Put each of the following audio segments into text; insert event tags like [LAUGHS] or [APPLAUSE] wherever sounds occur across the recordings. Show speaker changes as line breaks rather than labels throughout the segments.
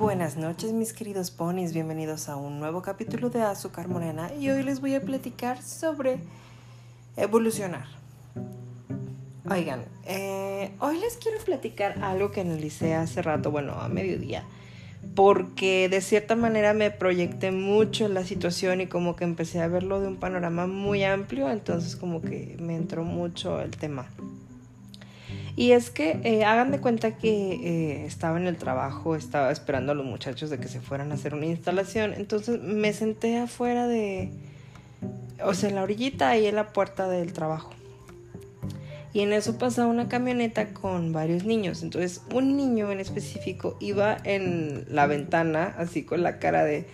Buenas noches mis queridos ponis, bienvenidos a un nuevo capítulo de Azúcar Morena y hoy les voy a platicar sobre evolucionar. Oigan, eh, hoy les quiero platicar algo que analicé hace rato, bueno, a mediodía, porque de cierta manera me proyecté mucho en la situación y como que empecé a verlo de un panorama muy amplio, entonces como que me entró mucho el tema. Y es que eh, hagan de cuenta que eh, estaba en el trabajo, estaba esperando a los muchachos de que se fueran a hacer una instalación. Entonces me senté afuera de, o sea, en la orillita ahí en la puerta del trabajo. Y en eso pasaba una camioneta con varios niños. Entonces un niño en específico iba en la ventana así con la cara de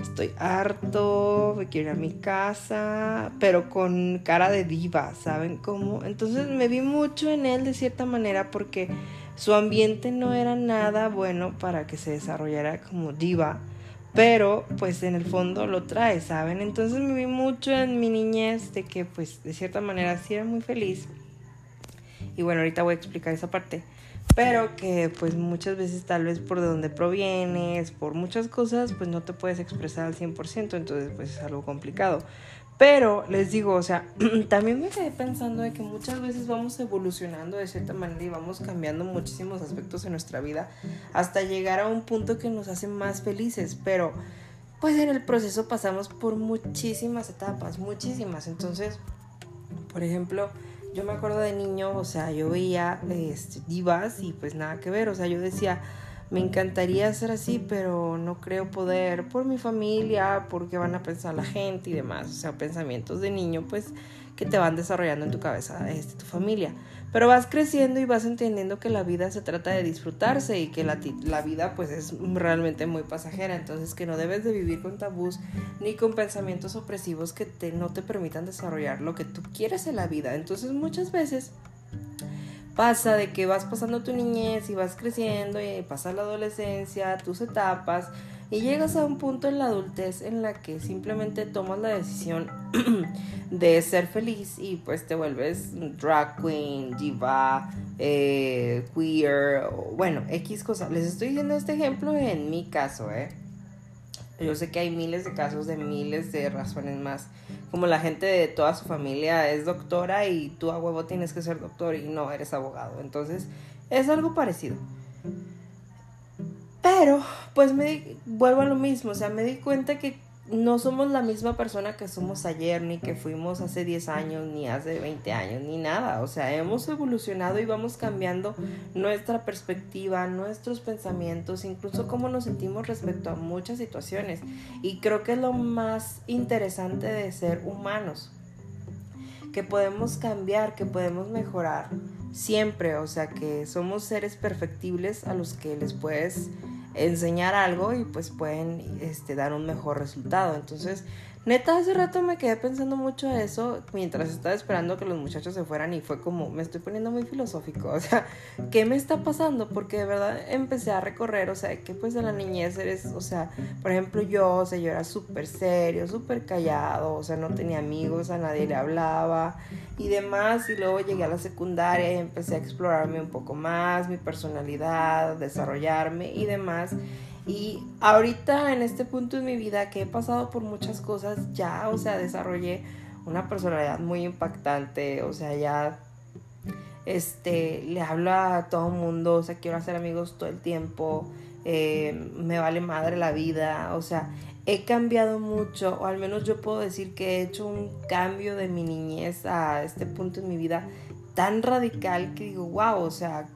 estoy harto, me quiero ir a mi casa, pero con cara de diva, ¿saben cómo? Entonces me vi mucho en él de cierta manera porque su ambiente no era nada bueno para que se desarrollara como diva, pero pues en el fondo lo trae, ¿saben? Entonces me vi mucho en mi niñez de que pues de cierta manera sí era muy feliz. Y bueno, ahorita voy a explicar esa parte pero que pues muchas veces tal vez por de donde provienes, por muchas cosas, pues no te puedes expresar al 100%, entonces pues es algo complicado. Pero les digo, o sea, [CLEARS THROAT] también me quedé pensando de que muchas veces vamos evolucionando de cierta manera y vamos cambiando muchísimos aspectos en nuestra vida hasta llegar a un punto que nos hace más felices, pero pues en el proceso pasamos por muchísimas etapas, muchísimas. Entonces, por ejemplo, yo me acuerdo de niño, o sea, yo veía este, divas y pues nada que ver, o sea, yo decía, me encantaría ser así, pero no creo poder por mi familia, porque van a pensar la gente y demás, o sea, pensamientos de niño, pues que te van desarrollando en tu cabeza, este, tu familia. Pero vas creciendo y vas entendiendo que la vida se trata de disfrutarse y que la, la, vida pues es realmente muy pasajera, entonces que no debes de vivir con tabús ni con pensamientos opresivos que te, no te permitan desarrollar lo que tú quieres en la vida. Entonces muchas veces pasa de que vas pasando tu niñez y vas creciendo y pasa la adolescencia, tus etapas y llegas a un punto en la adultez en la que simplemente tomas la decisión [CLEARS THROAT] de ser feliz y pues te vuelves drag queen, diva, eh, queer, bueno, X cosas. Les estoy diciendo este ejemplo en mi caso, ¿eh? Yo sé que hay miles de casos de miles de razones más. Como la gente de toda su familia es doctora y tú a huevo tienes que ser doctor y no eres abogado. Entonces es algo parecido. Pero, pues me vuelvo a lo mismo, o sea, me di cuenta que no somos la misma persona que somos ayer, ni que fuimos hace 10 años, ni hace 20 años, ni nada. O sea, hemos evolucionado y vamos cambiando nuestra perspectiva, nuestros pensamientos, incluso cómo nos sentimos respecto a muchas situaciones. Y creo que es lo más interesante de ser humanos, que podemos cambiar, que podemos mejorar siempre. O sea, que somos seres perfectibles a los que les puedes enseñar algo y pues pueden este, dar un mejor resultado. Entonces, neta, hace rato me quedé pensando mucho eso mientras estaba esperando que los muchachos se fueran y fue como, me estoy poniendo muy filosófico, [LAUGHS] o sea, ¿qué me está pasando? Porque de verdad empecé a recorrer, o sea, que pues de la niñez eres, o sea, por ejemplo yo, o sea, yo era súper serio, súper callado, o sea, no tenía amigos, a nadie le hablaba y demás, y luego llegué a la secundaria y empecé a explorarme un poco más, mi personalidad, desarrollarme y demás. Y ahorita en este punto de mi vida que he pasado por muchas cosas, ya, o sea, desarrollé una personalidad muy impactante, o sea, ya este, le hablo a todo el mundo, o sea, quiero hacer amigos todo el tiempo, eh, me vale madre la vida, o sea, he cambiado mucho, o al menos yo puedo decir que he hecho un cambio de mi niñez a este punto en mi vida tan radical que digo, wow, o sea,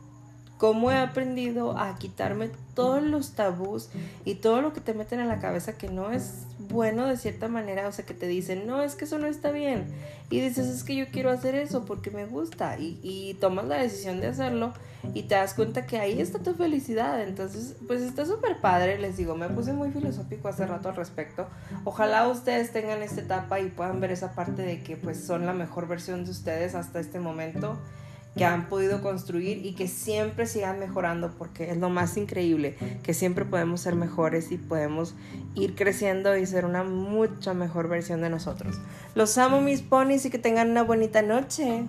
cómo he aprendido a quitarme todos los tabús y todo lo que te meten en la cabeza que no es bueno de cierta manera, o sea, que te dicen, no, es que eso no está bien. Y dices, es que yo quiero hacer eso porque me gusta. Y, y tomas la decisión de hacerlo y te das cuenta que ahí está tu felicidad. Entonces, pues está súper padre, les digo, me puse muy filosófico hace rato al respecto. Ojalá ustedes tengan esta etapa y puedan ver esa parte de que pues son la mejor versión de ustedes hasta este momento que han podido construir y que siempre sigan mejorando porque es lo más increíble, que siempre podemos ser mejores y podemos ir creciendo y ser una mucha mejor versión de nosotros. Los amo mis ponis y que tengan una bonita noche.